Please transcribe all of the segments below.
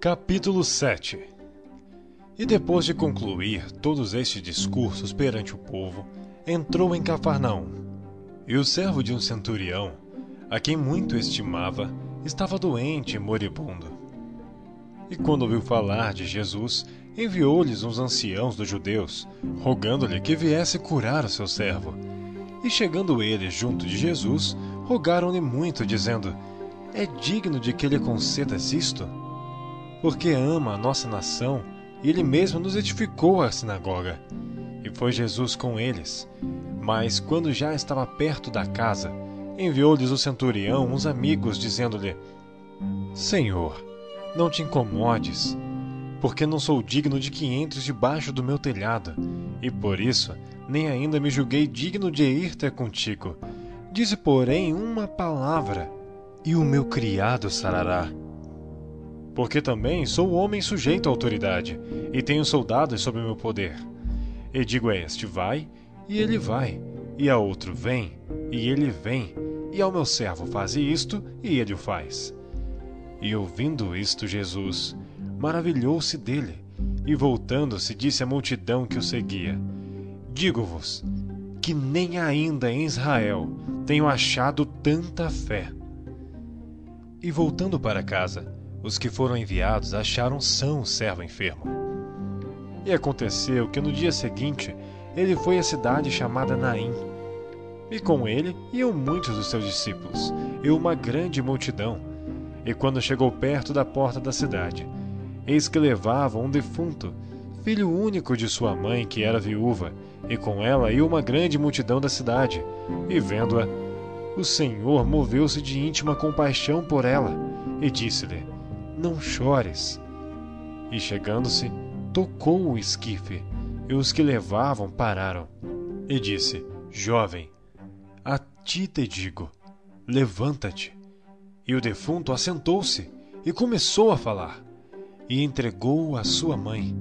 Capítulo 7 E depois de concluir todos estes discursos perante o povo, entrou em Cafarnaum. E o servo de um centurião, a quem muito estimava, estava doente e moribundo. E quando ouviu falar de Jesus, enviou-lhes uns anciãos dos judeus, rogando-lhe que viesse curar o seu servo. E chegando eles junto de Jesus, rogaram-lhe muito, dizendo: É digno de que lhe concedas isto? Porque ama a nossa nação e ele mesmo nos edificou a sinagoga. E foi Jesus com eles. Mas quando já estava perto da casa, enviou-lhes o centurião uns amigos, dizendo-lhe: Senhor, não te incomodes, porque não sou digno de que entres debaixo do meu telhado, e por isso nem ainda me julguei digno de ir ter contigo. Dize, porém, uma palavra, e o meu criado sarará. Porque também sou homem sujeito à autoridade, e tenho soldados sob meu poder. E digo a este: vai, e ele vai, e a outro: vem, e ele vem, e ao meu servo: faze isto, e ele o faz. E ouvindo isto, Jesus maravilhou-se dele, e voltando-se, disse à multidão que o seguia: Digo-vos que nem ainda em Israel tenho achado tanta fé. E voltando para casa, os que foram enviados acharam são o servo enfermo. E aconteceu que no dia seguinte ele foi à cidade chamada Naim. E com ele iam muitos dos seus discípulos, e uma grande multidão. E quando chegou perto da porta da cidade, eis que levavam um defunto, filho único de sua mãe, que era viúva, e com ela ia uma grande multidão da cidade. E vendo-a, o Senhor moveu-se de íntima compaixão por ela, e disse-lhe: Não chores. E chegando-se, tocou o esquife, e os que levavam pararam. E disse: Jovem, a ti te digo, levanta-te. E o defunto assentou-se e começou a falar, e entregou-o sua mãe.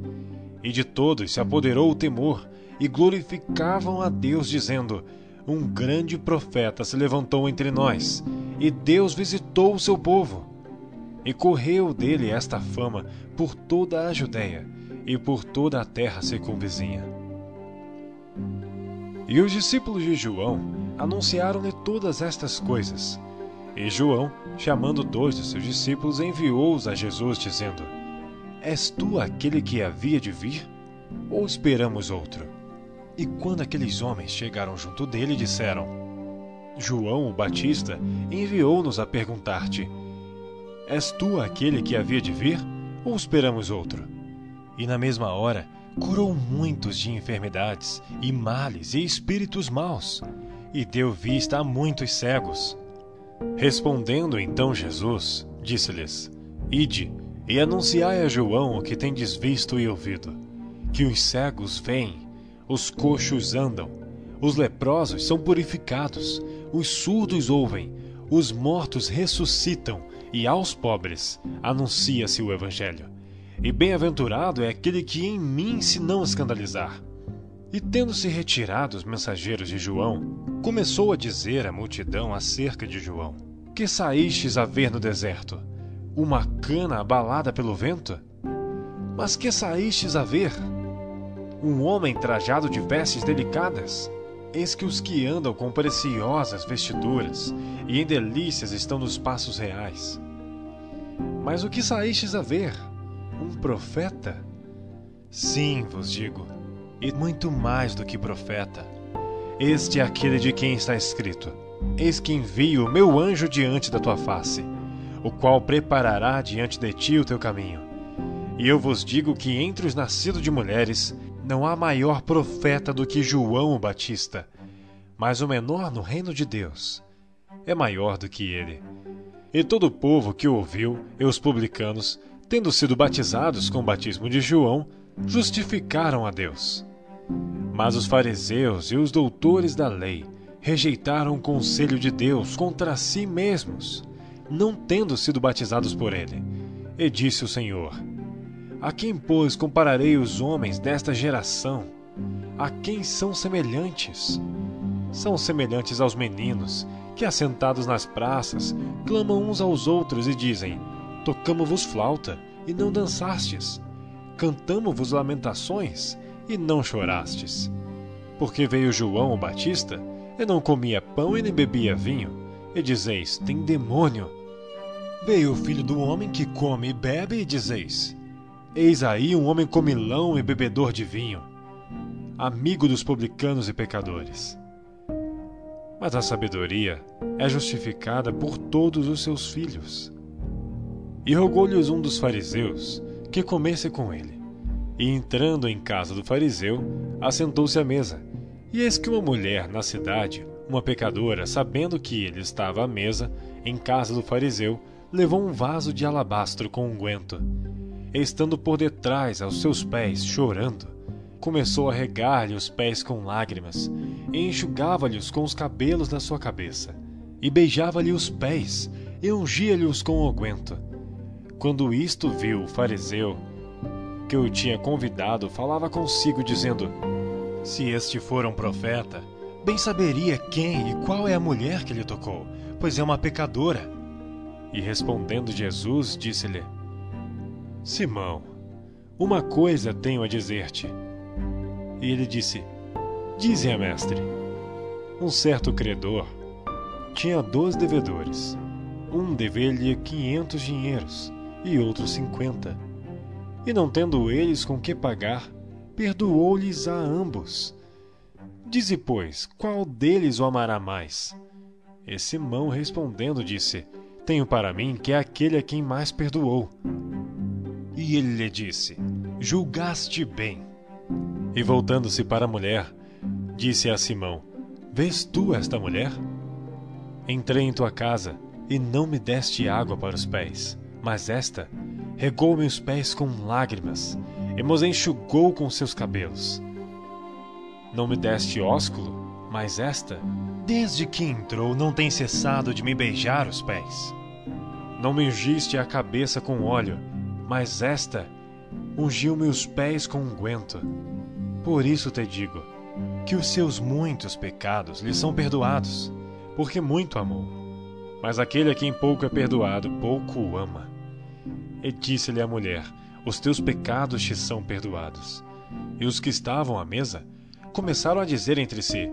E de todos se apoderou o temor, e glorificavam a Deus, dizendo: Um grande profeta se levantou entre nós, e Deus visitou o seu povo. E correu dele esta fama por toda a Judéia e por toda a terra circunvizinha. E os discípulos de João anunciaram-lhe todas estas coisas. E João, chamando dois de seus discípulos, enviou-os a Jesus, dizendo: És tu aquele que havia de vir? Ou esperamos outro? E quando aqueles homens chegaram junto dele, disseram: João o Batista enviou-nos a perguntar-te: És tu aquele que havia de vir? Ou esperamos outro? E na mesma hora curou muitos de enfermidades, e males, e espíritos maus, e deu vista a muitos cegos. Respondendo então Jesus, disse-lhes: Ide e anunciai a João o que tendes visto e ouvido: que os cegos veem, os coxos andam, os leprosos são purificados, os surdos ouvem, os mortos ressuscitam, e aos pobres anuncia-se o Evangelho. E bem-aventurado é aquele que em mim se não escandalizar. E tendo-se retirado os mensageiros de João, começou a dizer à multidão acerca de João: Que saístes a ver no deserto? Uma cana abalada pelo vento? Mas que saístes a ver? Um homem trajado de vestes delicadas? Eis que os que andam com preciosas vestiduras e em delícias estão nos passos reais. Mas o que saístes a ver? Um profeta? Sim, vos digo, e muito mais do que profeta. Este é aquele de quem está escrito: Eis que envio o meu anjo diante da tua face, o qual preparará diante de ti o teu caminho. E eu vos digo que entre os nascidos de mulheres não há maior profeta do que João o Batista, mas o menor no reino de Deus é maior do que ele. E todo o povo que o ouviu, e os publicanos, tendo sido batizados com o batismo de João, justificaram a Deus. Mas os fariseus e os doutores da lei rejeitaram o conselho de Deus contra si mesmos, não tendo sido batizados por ele. E disse o Senhor: A quem, pois, compararei os homens desta geração? A quem são semelhantes? São semelhantes aos meninos que, assentados nas praças, clamam uns aos outros e dizem: Tocamo-vos flauta e não dançastes? Cantamo-vos lamentações e não chorastes? Porque veio João o Batista e não comia pão e nem bebia vinho, e dizeis: tem demônio. Veio o filho do homem que come e bebe, e dizeis: Eis aí um homem comilão e bebedor de vinho, amigo dos publicanos e pecadores. Mas a sabedoria é justificada por todos os seus filhos. E rogou-lhes um dos fariseus que comesse com ele. E entrando em casa do fariseu, assentou-se à mesa. E eis que uma mulher na cidade, uma pecadora, sabendo que ele estava à mesa, em casa do fariseu, levou um vaso de alabastro com unguento. E estando por detrás aos seus pés, chorando, começou a regar-lhe os pés com lágrimas, e enxugava-lhes com os cabelos da sua cabeça, e beijava-lhe os pés, e ungia-lhes com o aguento. Quando isto viu o fariseu, que o tinha convidado, falava consigo, dizendo: Se este for um profeta, bem saberia quem e qual é a mulher que lhe tocou, pois é uma pecadora. E respondendo Jesus, disse-lhe: Simão, uma coisa tenho a dizer-te. E ele disse: Dize, mestre. Um certo credor tinha dois devedores. Um devia-lhe quinhentos dinheiros e outro cinquenta. E não tendo eles com que pagar, perdoou-lhes a ambos. Dize, pois, qual deles o amará mais? E Simão respondendo disse: Tenho para mim que é aquele a quem mais perdoou. E ele lhe disse: Julgaste bem. E voltando-se para a mulher, disse a Simão: Vês tu esta mulher? Entrei em tua casa e não me deste água para os pés, mas esta regou-me os pés com lágrimas e me enxugou com seus cabelos. Não me deste ósculo, mas esta, desde que entrou, não tem cessado de me beijar os pés. Não me ungiste a cabeça com óleo, mas esta ungiu-me os pés com unguento. Por isso te digo que os seus muitos pecados lhe são perdoados, porque muito amou. Mas aquele a quem pouco é perdoado, pouco o ama. E disse-lhe a mulher: Os teus pecados te são perdoados. E os que estavam à mesa começaram a dizer entre si: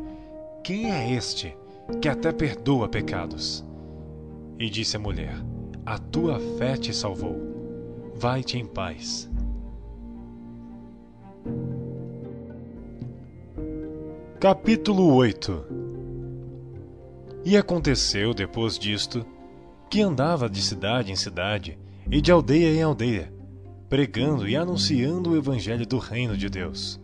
Quem é este que até perdoa pecados? E disse a mulher: A tua fé te salvou. Vai-te em paz. Capítulo 8 E aconteceu, depois disto, que andava de cidade em cidade e de aldeia em aldeia, pregando e anunciando o evangelho do reino de Deus.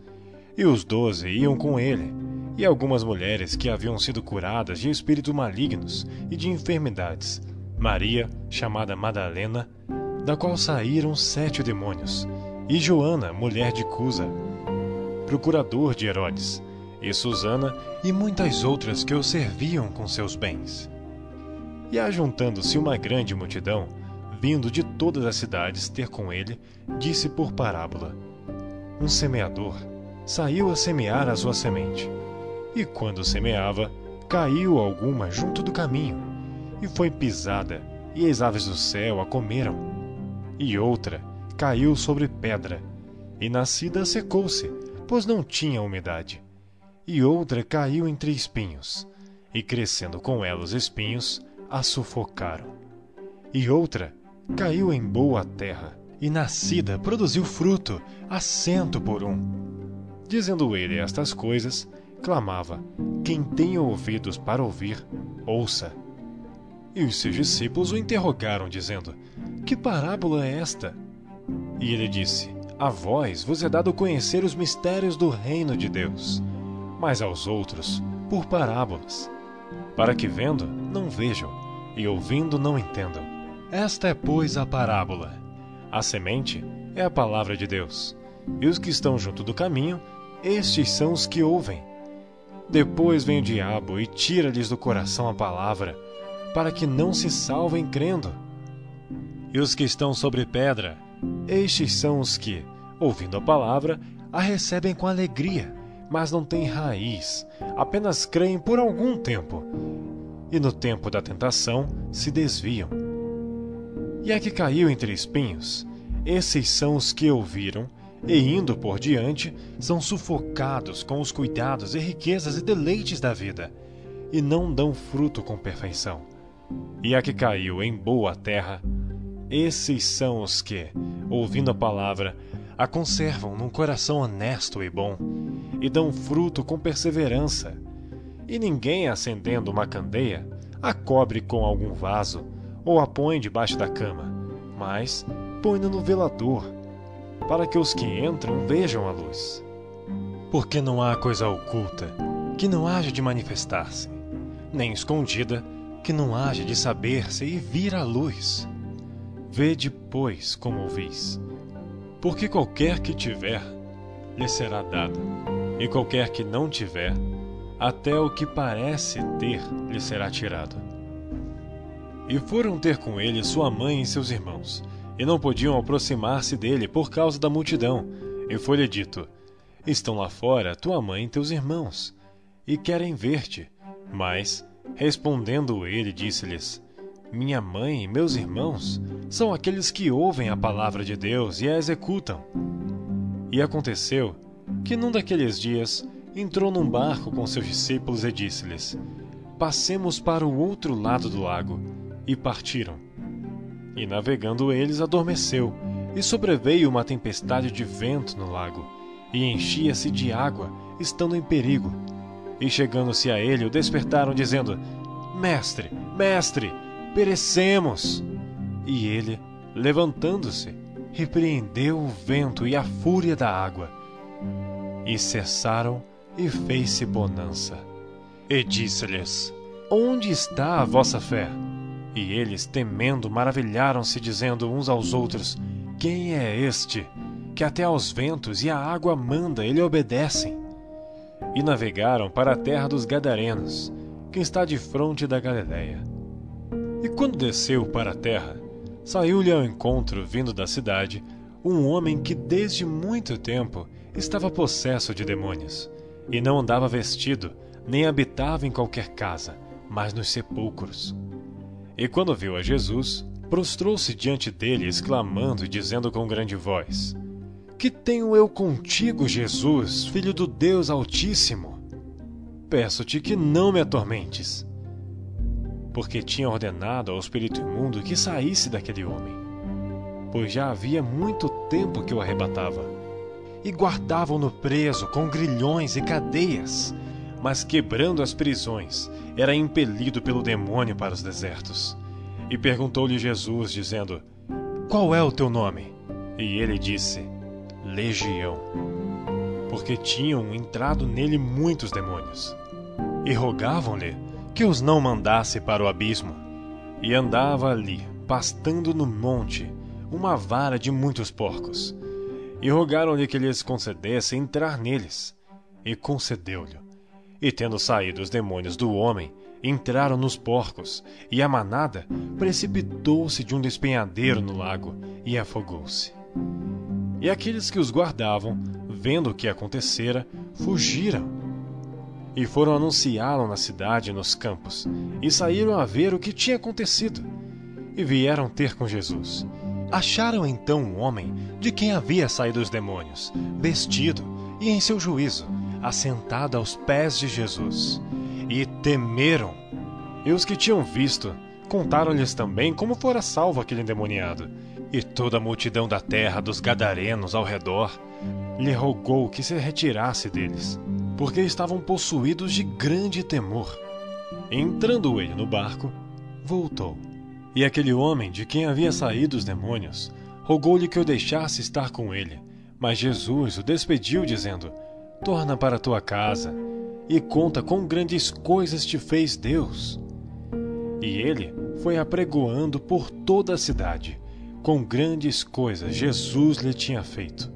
E os doze iam com ele, e algumas mulheres que haviam sido curadas de espíritos malignos e de enfermidades. Maria, chamada Madalena, da qual saíram sete demônios, e Joana, mulher de Cusa, procurador de Herodes e Susana e muitas outras que o serviam com seus bens. E ajuntando-se uma grande multidão, vindo de todas as cidades ter com ele, disse por parábola: Um semeador saiu a semear a sua semente. E quando semeava, caiu alguma junto do caminho, e foi pisada, e as aves do céu a comeram. E outra caiu sobre pedra, e nascida secou-se, pois não tinha umidade e outra caiu entre espinhos, e crescendo com ela os espinhos, a sufocaram. E outra caiu em boa terra, e nascida produziu fruto, a cento por um. Dizendo ele estas coisas, clamava: Quem tem ouvidos para ouvir, ouça. E os seus discípulos o interrogaram, dizendo: Que parábola é esta? E ele disse: A vós vos é dado conhecer os mistérios do reino de Deus mas aos outros por parábolas, para que vendo não vejam e ouvindo não entendam. Esta é, pois, a parábola. A semente é a palavra de Deus, e os que estão junto do caminho, estes são os que ouvem. Depois vem o diabo e tira-lhes do coração a palavra, para que não se salvem crendo. E os que estão sobre pedra, estes são os que, ouvindo a palavra, a recebem com alegria mas não têm raiz, apenas creem por algum tempo, e no tempo da tentação se desviam. E a que caiu entre espinhos, Esses são os que ouviram e, indo por diante, são sufocados com os cuidados e riquezas e deleites da vida, e não dão fruto com perfeição. E a que caiu em boa terra, esses são os que, ouvindo a palavra, a conservam num coração honesto e bom, e dão fruto com perseverança. E ninguém, acendendo uma candeia, a cobre com algum vaso, ou a põe debaixo da cama, mas põe-na no velador, para que os que entram vejam a luz. Porque não há coisa oculta que não haja de manifestar-se, nem escondida que não haja de saber-se e vir à luz. Vede, pois, como ouvis. Porque qualquer que tiver, lhe será dado, e qualquer que não tiver, até o que parece ter lhe será tirado. E foram ter com ele sua mãe e seus irmãos, e não podiam aproximar-se dele por causa da multidão. E foi-lhe dito: Estão lá fora tua mãe e teus irmãos, e querem ver-te. Mas, respondendo ele, disse-lhes: Minha mãe e meus irmãos são aqueles que ouvem a palavra de Deus e a executam. E aconteceu que num daqueles dias entrou num barco com seus discípulos e disse-lhes: Passemos para o outro lado do lago. E partiram. E navegando eles, adormeceu, e sobreveio uma tempestade de vento no lago, e enchia-se de água, estando em perigo. E chegando-se a ele, o despertaram, dizendo: Mestre, mestre, perecemos! E ele, levantando-se, repreendeu o vento e a fúria da água. E cessaram e fez-se bonança. E disse-lhes: Onde está a vossa fé? E eles, temendo, maravilharam-se, dizendo uns aos outros: Quem é este? Que até aos ventos e à água manda, ele obedecem. E navegaram para a terra dos Gadarenos, que está de fronte da Galiléia. E quando desceu para a terra, saiu-lhe ao encontro, vindo da cidade, um homem que desde muito tempo estava possesso de demônios e não andava vestido, nem habitava em qualquer casa, mas nos sepulcros. E quando viu a Jesus, prostrou-se diante dele, exclamando e dizendo com grande voz: Que tenho eu contigo, Jesus, filho do Deus Altíssimo? Peço-te que não me atormentes. Porque tinha ordenado ao espírito imundo que saísse daquele homem, pois já havia muito tempo que o arrebatava e guardavam-no preso com grilhões e cadeias. Mas quebrando as prisões, era impelido pelo demônio para os desertos. E perguntou-lhe Jesus, dizendo: Qual é o teu nome? E ele disse: Legião, porque tinham entrado nele muitos demônios. E rogavam-lhe que os não mandasse para o abismo. E andava ali, pastando no monte, uma vara de muitos porcos e rogaram-lhe que lhes concedesse entrar neles. E concedeu-lhe. E tendo saído os demônios do homem, entraram nos porcos, e a manada precipitou-se de um despenhadeiro no lago e afogou-se. E aqueles que os guardavam, vendo o que acontecera, fugiram. E foram anunciá-lo na cidade e nos campos, e saíram a ver o que tinha acontecido. E vieram ter com Jesus Acharam então um homem de quem havia saído os demônios, vestido e em seu juízo, assentado aos pés de Jesus. E temeram. E os que tinham visto contaram-lhes também como fora salvo aquele endemoniado. E toda a multidão da terra dos gadarenos ao redor lhe rogou que se retirasse deles, porque estavam possuídos de grande temor. Entrando ele no barco, voltou e aquele homem, de quem havia saído os demônios, rogou-lhe que o deixasse estar com ele. Mas Jesus o despediu, dizendo: Torna para tua casa e conta quão grandes coisas te fez Deus. E ele foi apregoando por toda a cidade, com grandes coisas Jesus lhe tinha feito.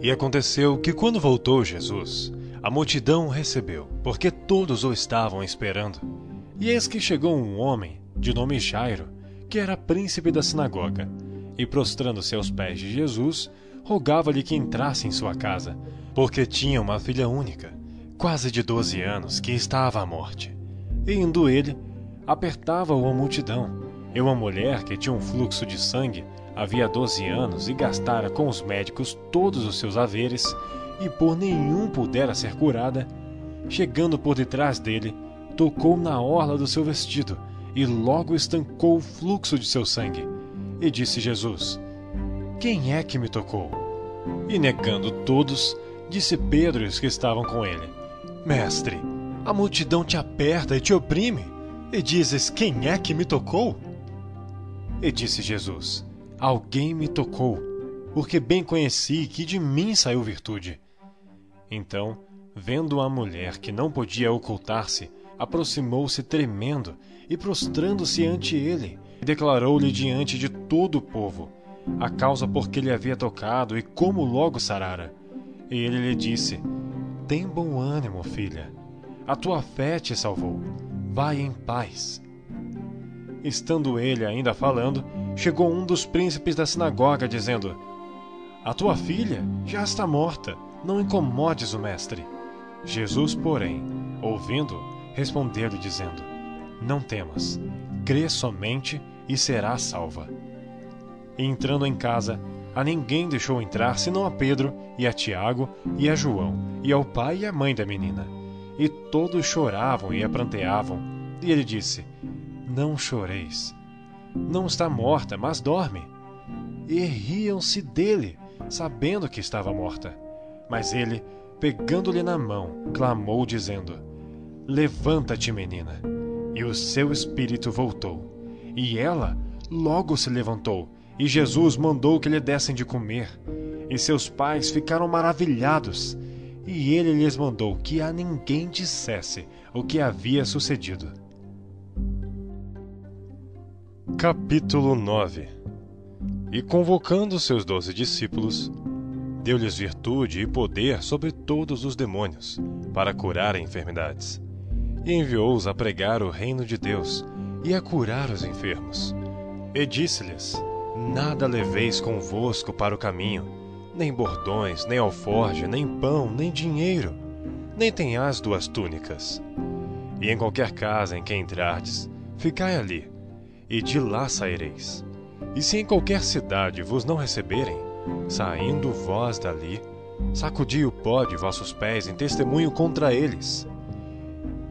E aconteceu que, quando voltou Jesus, a multidão o recebeu, porque todos o estavam esperando. E eis que chegou um homem de nome Jairo, que era príncipe da sinagoga, e prostrando-se aos pés de Jesus, rogava-lhe que entrasse em sua casa, porque tinha uma filha única, quase de doze anos, que estava à morte. E indo ele, apertava-o a multidão, e uma mulher que tinha um fluxo de sangue havia doze anos e gastara com os médicos todos os seus haveres, e por nenhum pudera ser curada, chegando por detrás dele, tocou na orla do seu vestido e logo estancou o fluxo de seu sangue. E disse Jesus: Quem é que me tocou? E negando todos, disse Pedro e os que estavam com ele: Mestre, a multidão te aperta e te oprime, e dizes: Quem é que me tocou? E disse Jesus: Alguém me tocou, porque bem conheci que de mim saiu virtude. Então, vendo a mulher que não podia ocultar-se, aproximou-se tremendo e prostrando-se ante ele, declarou-lhe diante de todo o povo a causa por que lhe havia tocado e como logo sarara. E ele lhe disse: Tem bom ânimo, filha. A tua fé te salvou. Vai em paz. Estando ele ainda falando, chegou um dos príncipes da sinagoga, dizendo: A tua filha já está morta. Não incomodes o mestre. Jesus, porém, ouvindo, respondeu-lhe, dizendo: Não temas, crê somente e será salva. E entrando em casa, a ninguém deixou entrar senão a Pedro e a Tiago e a João e ao pai e à mãe da menina. E todos choravam e apranteavam. E ele disse: Não choreis. Não está morta, mas dorme. E riam-se dele, sabendo que estava morta. Mas ele, pegando-lhe na mão, clamou, dizendo: Levanta-te, menina. E o seu espírito voltou. E ela logo se levantou e Jesus mandou que lhe dessem de comer. E seus pais ficaram maravilhados. E ele lhes mandou que a ninguém dissesse o que havia sucedido. Capítulo 9 E convocando seus doze discípulos, deu-lhes virtude e poder sobre todos os demônios, para curar enfermidades. E enviou-os a pregar o reino de Deus e a curar os enfermos. E disse-lhes: Nada leveis convosco para o caminho, nem bordões, nem alforge, nem pão, nem dinheiro, nem tenhas duas túnicas. E em qualquer casa em que entrardes, ficai ali, e de lá saireis. E se em qualquer cidade vos não receberem, saindo vós dali, sacudi o pó de vossos pés em testemunho contra eles.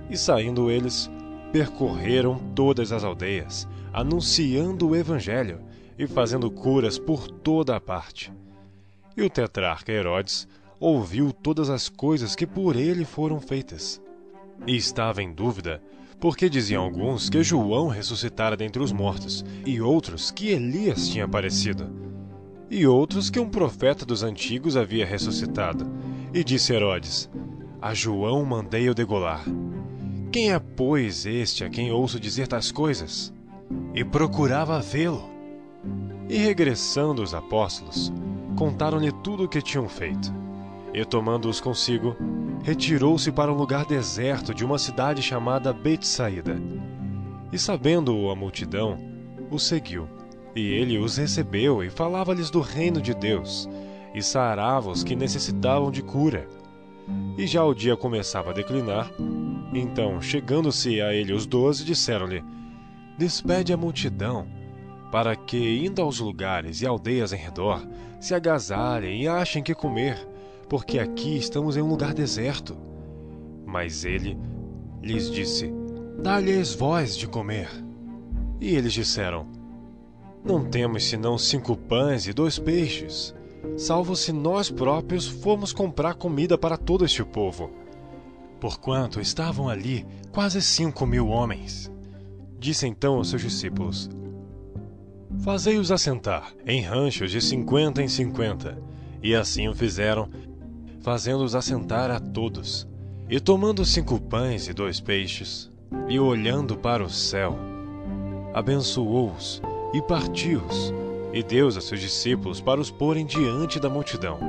E saindo eles, percorreram todas as aldeias, anunciando o evangelho e fazendo curas por toda a parte. E o tetrarca Herodes ouviu todas as coisas que por ele foram feitas. E estava em dúvida, porque diziam alguns que João ressuscitara dentre os mortos, e outros que Elias tinha aparecido, e outros que um profeta dos antigos havia ressuscitado. E disse Herodes: A João mandei eu degolar. Quem é, pois, este a quem ouço dizer tais coisas? E procurava vê-lo e regressando os apóstolos, contaram-lhe tudo o que tinham feito. E tomando-os consigo, retirou-se para um lugar deserto de uma cidade chamada Betsaída. E sabendo-o a multidão, o seguiu. E ele os recebeu e falava-lhes do reino de Deus, e sarava os que necessitavam de cura. E já o dia começava a declinar. Então, chegando-se a ele os doze, disseram-lhe: Despede a multidão para que, indo aos lugares e aldeias em redor, se agasalhem e achem que comer, porque aqui estamos em um lugar deserto. Mas ele lhes disse: Dá-lhes voz de comer. E eles disseram: Não temos senão cinco pães e dois peixes, salvo se nós próprios formos comprar comida para todo este povo. Porquanto estavam ali quase cinco mil homens. Disse então aos seus discípulos: Fazei-os assentar em ranchos de cinquenta em cinquenta. E assim o fizeram, fazendo-os assentar a todos. E tomando cinco pães e dois peixes, e olhando para o céu, abençoou-os e partiu-os, e deu-os a seus discípulos para os porem diante da multidão.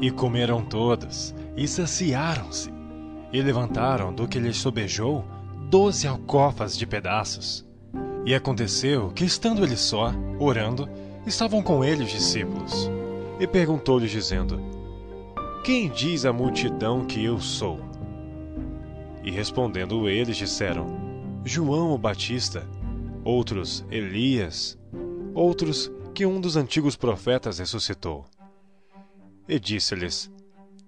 E comeram todos, e saciaram-se, e levantaram do que lhes sobejou doze alcofas de pedaços. E aconteceu que, estando ele só, orando, estavam com ele os discípulos. E perguntou-lhes, dizendo: Quem diz a multidão que eu sou? E respondendo eles, disseram: João o Batista, outros Elias, outros que um dos antigos profetas ressuscitou. E disse-lhes: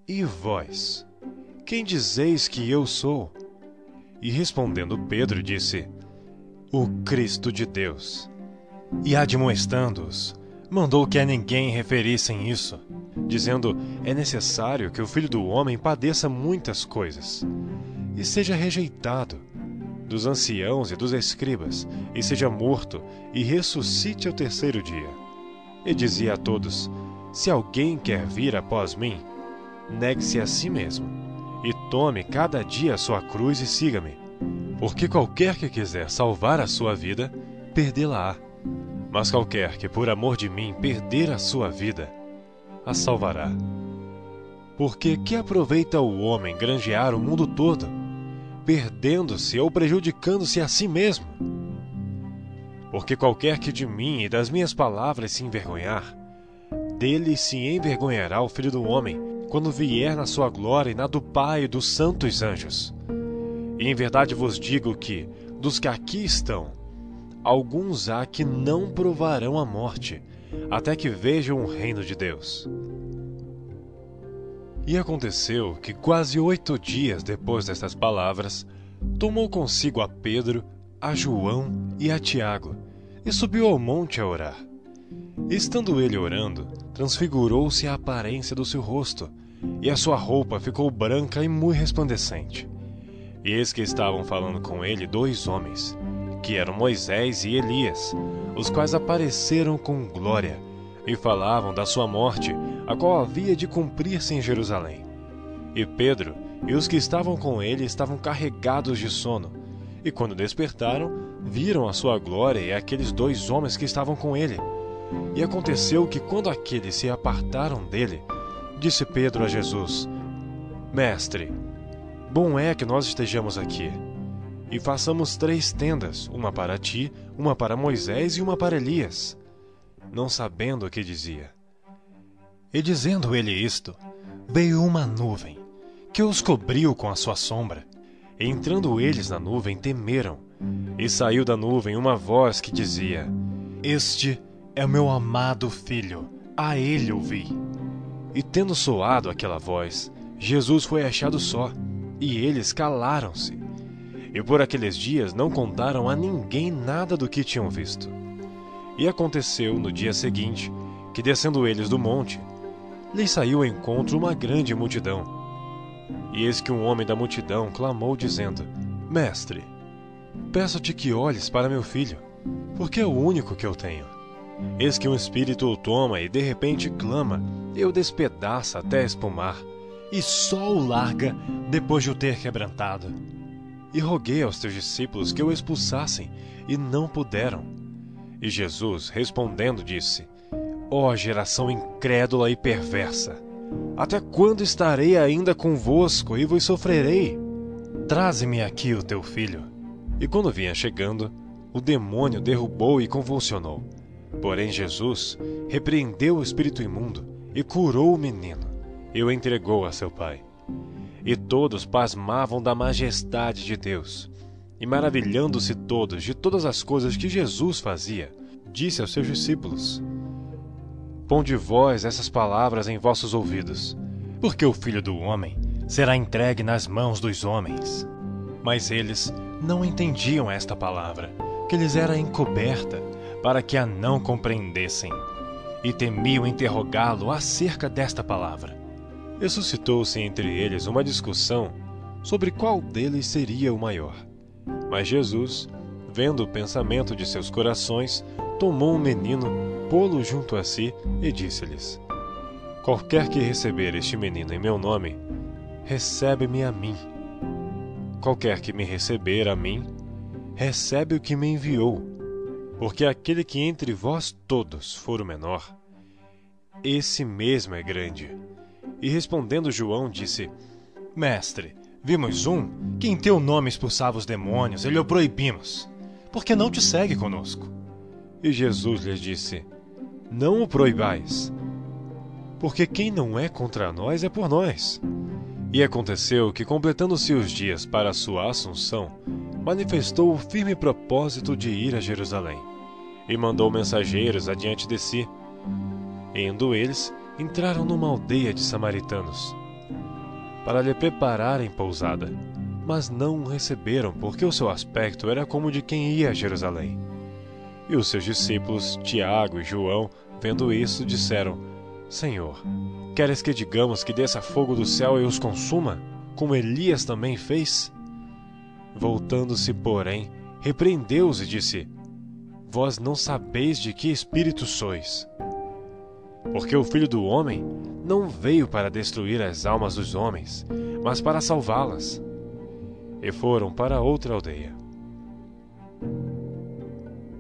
E vós? Quem dizeis que eu sou? E respondendo Pedro, disse: O Cristo de Deus. E admoestando-os, mandou que a ninguém referissem isso, dizendo: É necessário que o filho do homem padeça muitas coisas, e seja rejeitado dos anciãos e dos escribas, e seja morto, e ressuscite ao terceiro dia. E dizia a todos: Se alguém quer vir após mim, negue-se a si mesmo, e tome cada dia a sua cruz e siga-me. Porque qualquer que quiser salvar a sua vida, perdê-la-á. Mas qualquer que por amor de mim perder a sua vida, a salvará. Porque que aproveita o homem granjear o mundo todo, perdendo-se ou prejudicando-se a si mesmo? Porque qualquer que de mim e das minhas palavras se envergonhar, dele se envergonhará o Filho do Homem, quando vier na sua glória e na do Pai e dos santos anjos. E em verdade vos digo que, dos que aqui estão, alguns há que não provarão a morte, até que vejam o reino de Deus. E aconteceu que, quase oito dias depois destas palavras, tomou consigo a Pedro, a João e a Tiago, e subiu ao monte a orar. Estando ele orando, transfigurou-se a aparência do seu rosto, e a sua roupa ficou branca e muito resplandecente. E eis que estavam falando com ele dois homens, que eram Moisés e Elias, os quais apareceram com glória e falavam da sua morte, a qual havia de cumprir-se em Jerusalém. E Pedro e os que estavam com ele estavam carregados de sono, e quando despertaram, viram a sua glória e aqueles dois homens que estavam com ele. E aconteceu que, quando aqueles se apartaram dele, disse Pedro a Jesus: Mestre, bom é que nós estejamos aqui e façamos três tendas, uma para ti, uma para Moisés e uma para Elias, não sabendo o que dizia. E dizendo ele isto, veio uma nuvem, que os cobriu com a sua sombra. Entrando eles na nuvem, temeram. E saiu da nuvem uma voz que dizia: Este é o meu amado filho, a ele ouvi. E tendo soado aquela voz, Jesus foi achado só, e eles calaram-se e por aqueles dias não contaram a ninguém nada do que tinham visto. E aconteceu no dia seguinte que, descendo eles do monte, lhes saiu ao encontro uma grande multidão. E eis que um homem da multidão clamou, dizendo: Mestre, peço-te que olhes para meu filho, porque é o único que eu tenho. Eis que um espírito o toma e de repente clama, e o despedaça até espumar, e só o larga depois de o ter quebrantado e roguei aos teus discípulos que o expulsassem, e não puderam. E Jesus, respondendo, disse: Ó oh, geração incrédula e perversa, até quando estarei ainda convosco e vos sofrerei? Traze-me aqui o teu filho. E quando vinha chegando, o demônio derrubou e convulsionou. Porém, Jesus repreendeu o espírito imundo e curou o menino, e o entregou a seu pai. E todos pasmavam da majestade de Deus. E maravilhando-se todos de todas as coisas que Jesus fazia, disse aos seus discípulos: Ponde vós essas palavras em vossos ouvidos, porque o filho do homem será entregue nas mãos dos homens. Mas eles não entendiam esta palavra, que lhes era encoberta, para que a não compreendessem, e temiam interrogá-lo acerca desta palavra e suscitou-se entre eles uma discussão sobre qual deles seria o maior. Mas Jesus, vendo o pensamento de seus corações, tomou um menino, pô-lo junto a si e disse-lhes: Qualquer que receber este menino em meu nome, recebe-me a mim. Qualquer que me receber a mim, recebe o que me enviou. Porque aquele que entre vós todos for o menor, esse mesmo é grande. E respondendo João, disse: Mestre, vimos um que em teu nome expulsava os demônios e lhe o proibimos. Porque não te segue conosco? E Jesus lhes disse: Não o proibais, porque quem não é contra nós é por nós. E aconteceu que, completando-se os dias para a sua assunção, manifestou o firme propósito de ir a Jerusalém. e mandou mensageiros adiante de si. Indo eles, entraram numa aldeia de samaritanos, para lhe prepararem pousada, mas não o receberam, porque o seu aspecto era como de quem ia a Jerusalém. E os seus discípulos, Tiago e João, vendo isso, disseram: Senhor, queres que digamos que desça fogo do céu e os consuma, como Elias também fez? Voltando-se, porém, repreendeu-os e disse: Vós não sabeis de que espírito sois. Porque o Filho do Homem não veio para destruir as almas dos homens, mas para salvá-las. E foram para outra aldeia.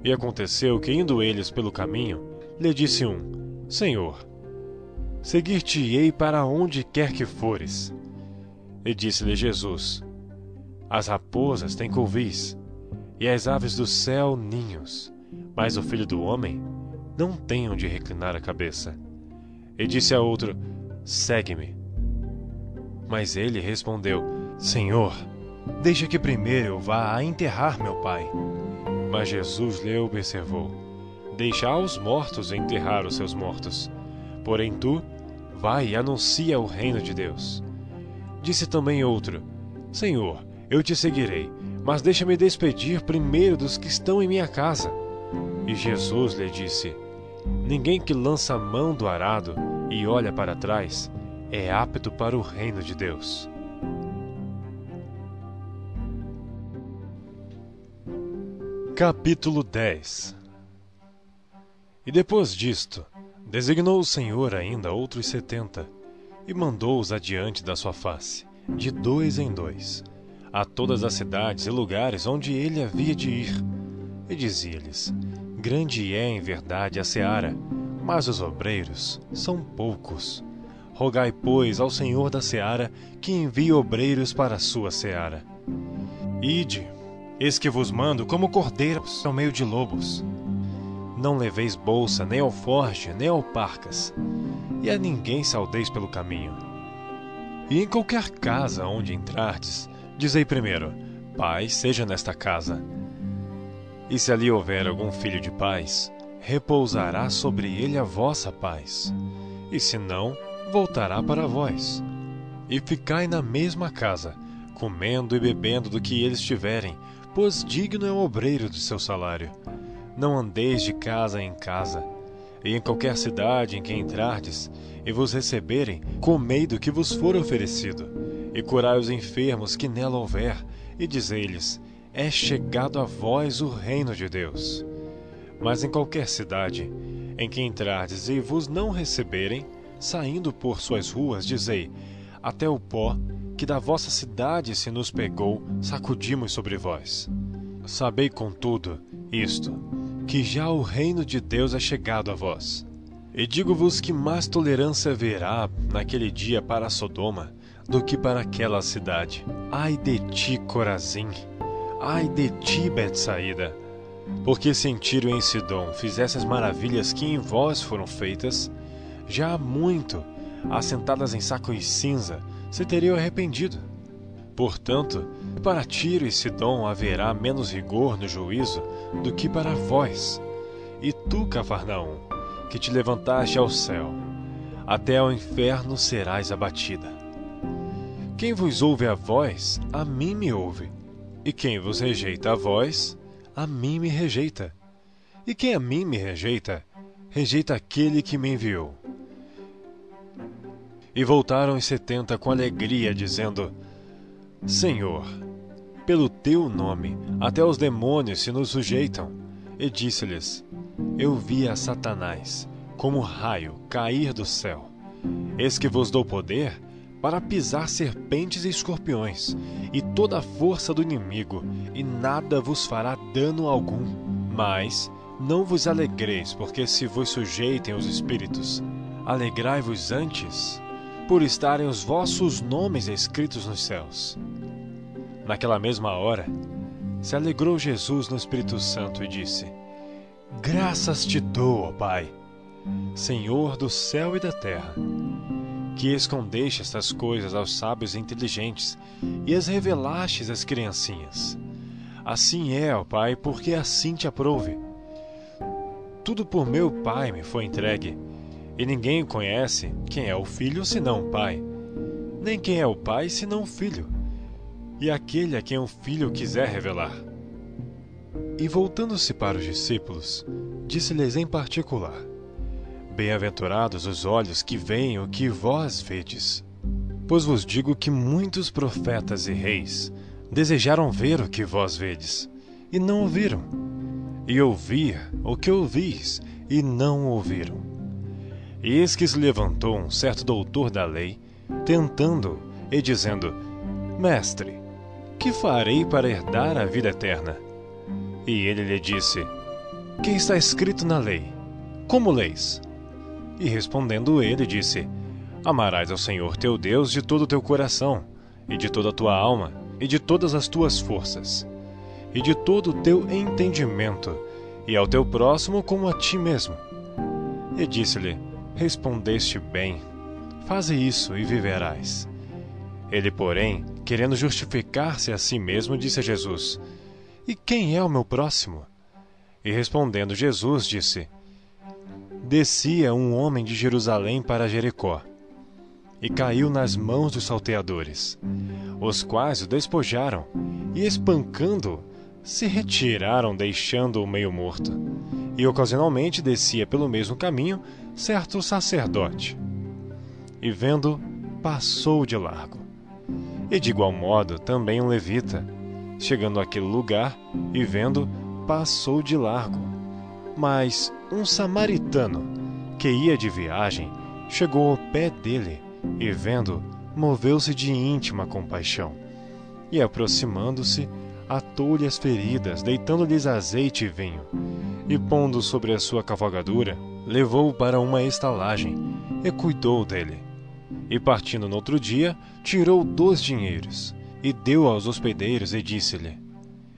E aconteceu que, indo eles pelo caminho, lhe disse um: Senhor, seguir-te-ei para onde quer que fores. E disse-lhe Jesus: As raposas têm covis, e as aves do céu ninhos mas o filho do homem não tem onde reclinar a cabeça. E disse a outro: Segue-me. Mas ele respondeu: Senhor, deixa que primeiro eu vá a enterrar meu pai. Mas Jesus lhe observou: Deixa aos mortos enterrar os seus mortos. Porém tu, vai e anuncia o reino de Deus. Disse também outro: Senhor, eu te seguirei, mas deixa-me despedir primeiro dos que estão em minha casa. E Jesus lhe disse: Ninguém que lança a mão do arado e olha para trás é apto para o reino de Deus. Capítulo 10 E depois disto, designou o Senhor ainda outros setenta, e mandou-os adiante da sua face, de dois em dois, a todas as cidades e lugares onde ele havia de ir, e dizia-lhes: Grande é, em verdade, a seara, mas os obreiros são poucos. Rogai, pois, ao Senhor da seara que envie obreiros para a sua seara. Ide, eis que vos mando como cordeiros ao meio de lobos. Não leveis bolsa, nem alforge, nem alparcas, e a ninguém saudeis pelo caminho. E em qualquer casa onde entrardes, dizei primeiro: Paz seja nesta casa e se ali houver algum filho de paz, repousará sobre ele a vossa paz. E se não, voltará para vós. E ficai na mesma casa, comendo e bebendo do que eles tiverem, pois digno é o obreiro de seu salário. Não andeis de casa em casa. E em qualquer cidade em que entrardes, e vos receberem, comei do que vos for oferecido, e curai os enfermos que nela houver, e dizei-lhes: é chegado a vós o reino de Deus. Mas em qualquer cidade em que entrardes e vos não receberem, saindo por suas ruas, dizei: Até o pó que da vossa cidade se nos pegou, sacudimos sobre vós. Sabei, contudo, isto, que já o reino de Deus é chegado a vós. E digo-vos que mais tolerância haverá naquele dia para Sodoma do que para aquela cidade. Ai de ti, Corazim! Ai de ti, Betsaída! Porque se em Tiro em Sidom fizesse as maravilhas que em vós foram feitas, já há muito, assentadas em saco e cinza, se teriam arrependido. Portanto, para Tiro e Sidom haverá menos rigor no juízo do que para vós. E tu, Cafarnaum, que te levantaste ao céu, até ao inferno serás abatida. Quem vos ouve a vós, a mim me ouve. E quem vos rejeita a vós, a mim me rejeita. E quem a mim me rejeita, rejeita aquele que me enviou. E voltaram os setenta com alegria, dizendo: Senhor, pelo teu nome, até os demônios se nos sujeitam. E disse-lhes: Eu vi a Satanás, como raio, cair do céu. Eis que vos dou poder para pisar serpentes e escorpiões, e toda a força do inimigo, e nada vos fará dano algum. Mas não vos alegreis, porque se vos sujeitem os espíritos. Alegrai-vos antes, por estarem os vossos nomes escritos nos céus. Naquela mesma hora, se alegrou Jesus no Espírito Santo e disse: Graças te dou, ó Pai, Senhor do céu e da terra que escondeste estas coisas aos sábios e inteligentes e as revelastes às criancinhas. Assim é, ó Pai, porque assim te aprouve. tudo por meu Pai me foi entregue. E ninguém conhece quem é o Filho senão o Pai, nem quem é o Pai senão o Filho, e aquele a quem o Filho quiser revelar. E voltando-se para os discípulos, disse-lhes em particular: Bem-aventurados os olhos que veem o que vós vedes. Pois vos digo que muitos profetas e reis desejaram ver o que vós vedes, e não o viram, e ouvir o que ouvis, e não ouviram. E eis que se levantou um certo doutor da lei, tentando e dizendo: Mestre, que farei para herdar a vida eterna? E ele lhe disse: Que está escrito na lei? Como leis? E respondendo ele, disse: Amarás ao Senhor teu Deus de todo o teu coração, e de toda a tua alma, e de todas as tuas forças, e de todo o teu entendimento, e ao teu próximo como a ti mesmo. E disse-lhe: Respondeste bem, faze isso e viverás. Ele, porém, querendo justificar-se a si mesmo, disse a Jesus: E quem é o meu próximo? E respondendo Jesus, disse: Descia um homem de Jerusalém para Jericó e caiu nas mãos dos salteadores, os quais o despojaram e, espancando, se retiraram, deixando-o meio morto. E ocasionalmente descia pelo mesmo caminho certo sacerdote. E vendo, passou de largo. E de igual modo também um levita, chegando àquele lugar e vendo, passou de largo. Mas um samaritano, que ia de viagem, chegou ao pé dele e vendo, moveu-se de íntima compaixão. E aproximando-se, atou-lhe as feridas, deitando-lhes azeite e vinho. E pondo sobre a sua cavalgadura, levou-o para uma estalagem e cuidou dele. E partindo no outro dia, tirou dois dinheiros e deu aos hospedeiros e disse-lhe: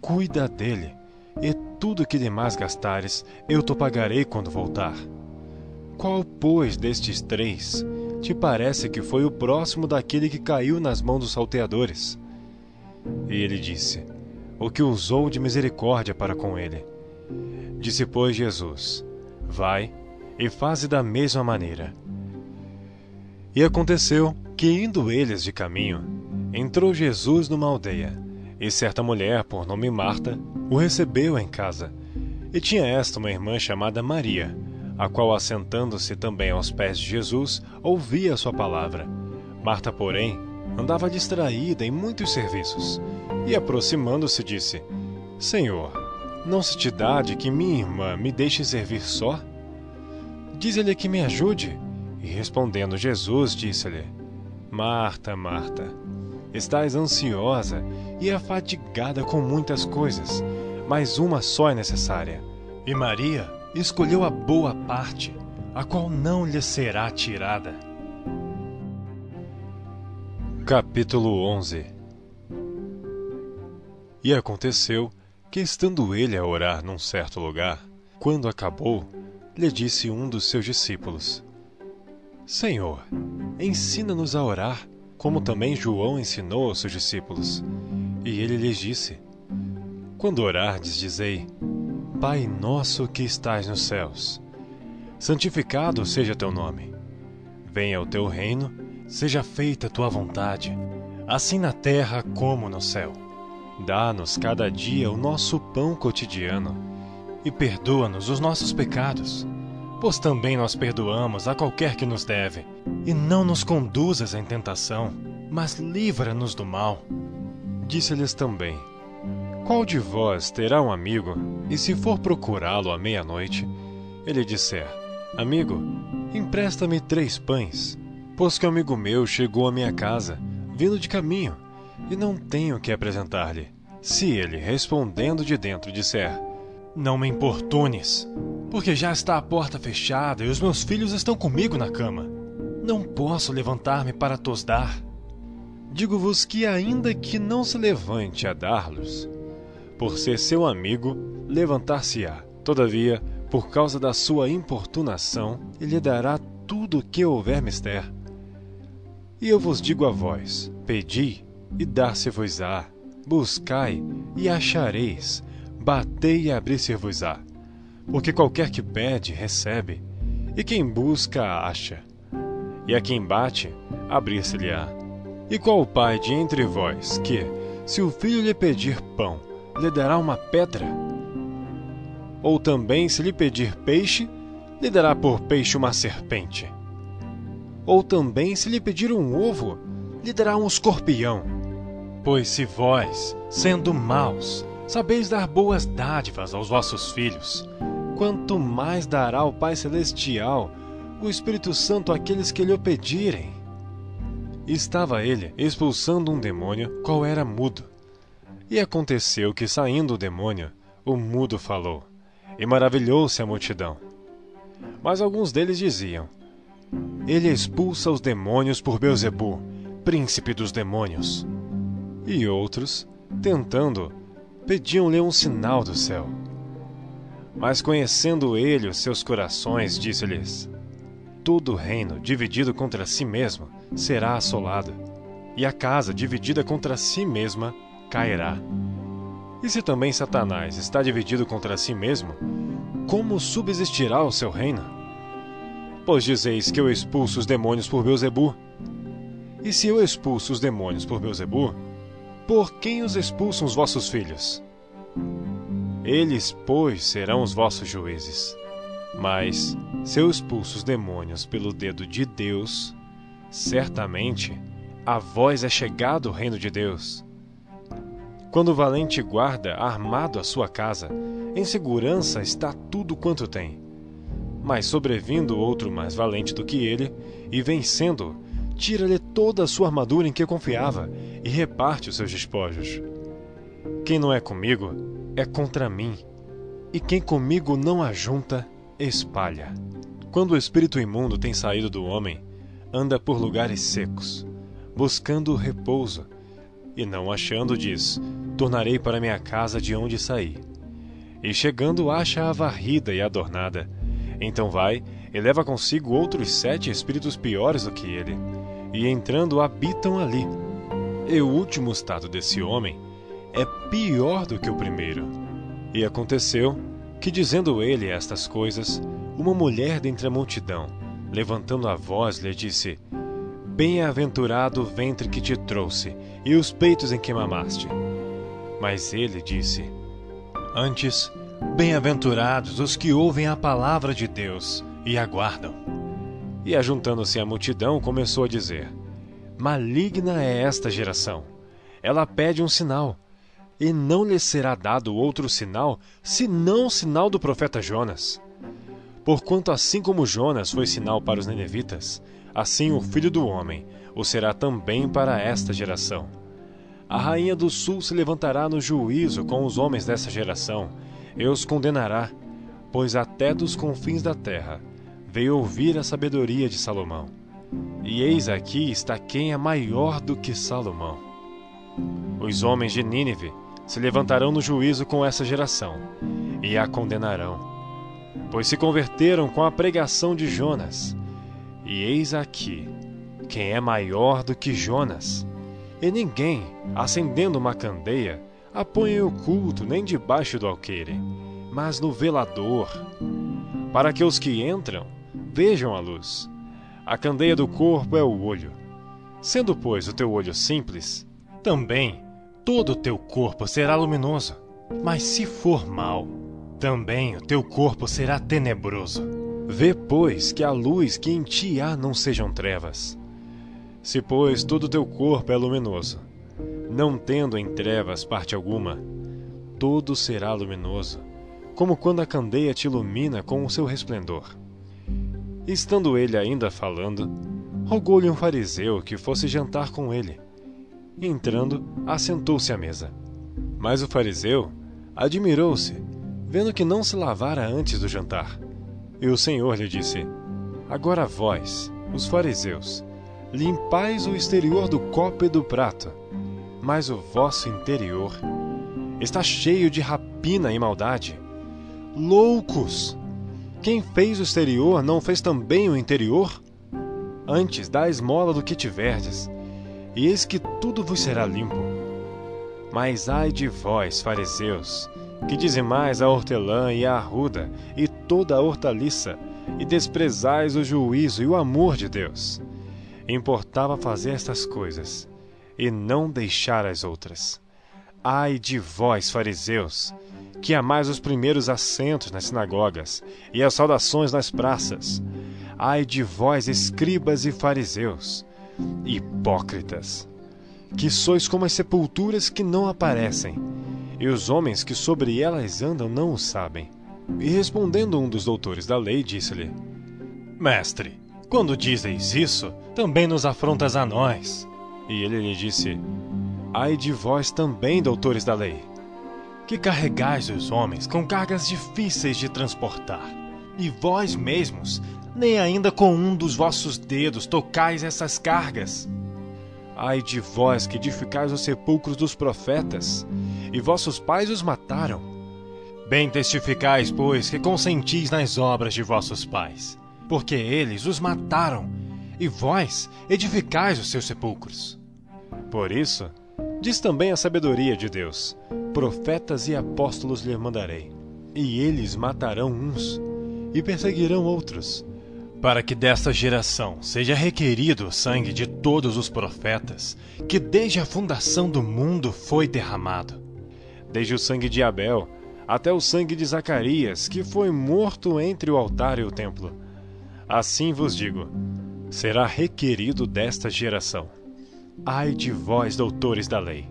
Cuida dele, e tudo que demais gastares eu te pagarei quando voltar. Qual, pois, destes três te parece que foi o próximo daquele que caiu nas mãos dos salteadores? E ele disse: O que usou de misericórdia para com ele. Disse, pois, Jesus: Vai e faze da mesma maneira. E aconteceu que, indo eles de caminho, entrou Jesus numa aldeia, e certa mulher, por nome Marta, o recebeu em casa. E tinha esta uma irmã chamada Maria a qual, assentando-se também aos pés de Jesus, ouvia a sua palavra. Marta, porém, andava distraída em muitos serviços, e aproximando-se disse: Senhor, não se te dá de que minha irmã me deixe servir só? Diz-lhe que me ajude. E respondendo Jesus, disse-lhe: Marta, Marta, estás ansiosa e afadigada com muitas coisas, mas uma só é necessária. E Maria escolheu a boa parte, a qual não lhe será tirada. Capítulo 11 E aconteceu que, estando ele a orar num certo lugar, quando acabou, lhe disse um dos seus discípulos: Senhor, ensina-nos a orar, como também João ensinou aos seus discípulos. E ele lhes disse: Quando orardes, dizei: Pai nosso que estais nos céus, santificado seja teu nome. Venha o teu reino, seja feita a tua vontade, assim na terra como no céu. Dá-nos cada dia o nosso pão cotidiano e perdoa-nos os nossos pecados, pois também nós perdoamos a qualquer que nos deve. E não nos conduzas em tentação, mas livra-nos do mal. Disse-lhes também: qual de vós terá um amigo, e se for procurá-lo à meia-noite, ele disser: Amigo, empresta-me três pães, pois que um amigo meu chegou à minha casa, vindo de caminho, e não tenho que apresentar-lhe. Se ele, respondendo de dentro, disser: Não me importunes, porque já está a porta fechada e os meus filhos estão comigo na cama. Não posso levantar-me para tos dar. Digo-vos que, ainda que não se levante a dar-los, por ser seu amigo, levantar-se-á. Todavia, por causa da sua importunação, ele dará tudo o que houver mister. E eu vos digo a vós: pedi, e dar-se-vos-á, buscai, e achareis, batei e abrir-se-vos-á. Porque qualquer que pede, recebe, e quem busca, acha, e a quem bate, abrir-se-lhe-á. E qual o pai de entre vós que, se o filho lhe pedir pão, lhe dará uma pedra? Ou também, se lhe pedir peixe, lhe dará por peixe uma serpente? Ou também, se lhe pedir um ovo, lhe dará um escorpião? Pois se vós, sendo maus, sabeis dar boas dádivas aos vossos filhos, quanto mais dará o Pai Celestial o Espírito Santo àqueles que lhe o pedirem. Estava ele expulsando um demônio, qual era mudo. E aconteceu que, saindo o demônio, o mudo falou, e maravilhou-se a multidão. Mas alguns deles diziam: Ele expulsa os demônios por Beuzebu, príncipe dos demônios. E outros, tentando, pediam-lhe um sinal do céu. Mas conhecendo ele os seus corações, disse-lhes: Todo reino dividido contra si mesmo será assolado, e a casa dividida contra si mesma cairá. E se também Satanás está dividido contra si mesmo, como subsistirá o seu reino? Pois dizeis que eu expulso os demônios por Beuzebu. E se eu expulso os demônios por Beuzebu, por quem os expulsam os vossos filhos? Eles, pois, serão os vossos juízes. Mas, se eu expulso os demônios pelo dedo de Deus, certamente a vós é chegado o reino de Deus. Quando o valente guarda armado a sua casa, em segurança está tudo quanto tem. Mas sobrevindo outro mais valente do que ele, e vencendo, tira-lhe toda a sua armadura em que confiava e reparte os seus despojos. Quem não é comigo é contra mim, e quem comigo não ajunta, espalha. Quando o espírito imundo tem saído do homem, anda por lugares secos, buscando repouso, e não achando, diz: Tornarei para minha casa de onde saí. E chegando, acha-a varrida e adornada. Então vai e leva consigo outros sete espíritos piores do que ele, e entrando habitam ali. E o último estado desse homem é pior do que o primeiro. E aconteceu que, dizendo ele estas coisas, uma mulher dentre a multidão, levantando a voz, lhe disse: Bem-aventurado o ventre que te trouxe e os peitos em que mamaste. Mas ele disse: Antes, bem-aventurados os que ouvem a palavra de Deus e aguardam. E ajuntando-se à multidão, começou a dizer: Maligna é esta geração. Ela pede um sinal e não lhe será dado outro sinal, senão o sinal do profeta Jonas. Porquanto, assim como Jonas foi sinal para os Ninevitas, assim o filho do homem o será também para esta geração. A rainha do sul se levantará no juízo com os homens dessa geração, e os condenará, pois até dos confins da terra veio ouvir a sabedoria de Salomão. E eis aqui está quem é maior do que Salomão. Os homens de Nínive se levantarão no juízo com essa geração e a condenarão, pois se converteram com a pregação de Jonas. E eis aqui quem é maior do que Jonas. E ninguém, acendendo uma candeia, a põe em oculto nem debaixo do alqueire, mas no velador, para que os que entram vejam a luz. A candeia do corpo é o olho. Sendo, pois, o teu olho simples, também todo o teu corpo será luminoso. Mas se for mal, também o teu corpo será tenebroso. Vê, pois, que a luz que em ti há não sejam trevas. Se, pois, todo o teu corpo é luminoso, não tendo em trevas parte alguma, todo será luminoso, como quando a candeia te ilumina com o seu resplendor. Estando ele ainda falando, rogou-lhe um fariseu que fosse jantar com ele e, entrando, assentou-se à mesa. Mas o fariseu admirou-se, vendo que não se lavara antes do jantar. E o Senhor lhe disse: Agora vós, os fariseus, limpais o exterior do copo e do prato, mas o vosso interior está cheio de rapina e maldade. Loucos! Quem fez o exterior não fez também o interior? Antes dá esmola do que tiverdes, e eis que tudo vos será limpo. Mas ai de vós, fariseus, que dizimais a hortelã e a arruda e toda a hortaliça, e desprezais o juízo e o amor de Deus. Importava fazer estas coisas, e não deixar as outras. Ai de vós, fariseus, que amais os primeiros assentos nas sinagogas e as saudações nas praças. Ai de vós, escribas e fariseus, hipócritas, que sois como as sepulturas que não aparecem, e os homens que sobre elas andam não o sabem. E respondendo um dos doutores da lei, disse-lhe: Mestre, quando dizeis isso, também nos afrontas a nós. E ele lhe disse: Ai de vós também, doutores da lei, que carregais os homens com cargas difíceis de transportar, e vós mesmos nem ainda com um dos vossos dedos tocais essas cargas. Ai de vós que edificais os sepulcros dos profetas, e vossos pais os mataram. Bem testificais, pois, que consentis nas obras de vossos pais, porque eles os mataram, e vós edificais os seus sepulcros. Por isso, diz também a sabedoria de Deus: profetas e apóstolos lhe mandarei, e eles matarão uns e perseguirão outros para que desta geração seja requerido o sangue de todos os profetas, que desde a fundação do mundo foi derramado, desde o sangue de Abel até o sangue de Zacarias, que foi morto entre o altar e o templo. Assim vos digo: será requerido desta geração. Ai de vós, doutores da lei,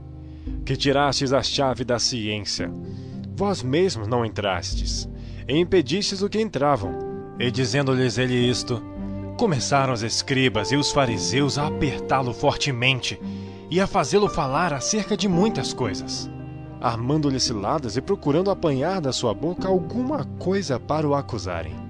que tirastes a chave da ciência, vós mesmos não entrastes, e impedistes o que entravam e dizendo-lhes ele isto, começaram os escribas e os fariseus a apertá-lo fortemente e a fazê-lo falar acerca de muitas coisas, armando-lhe ciladas e procurando apanhar da sua boca alguma coisa para o acusarem.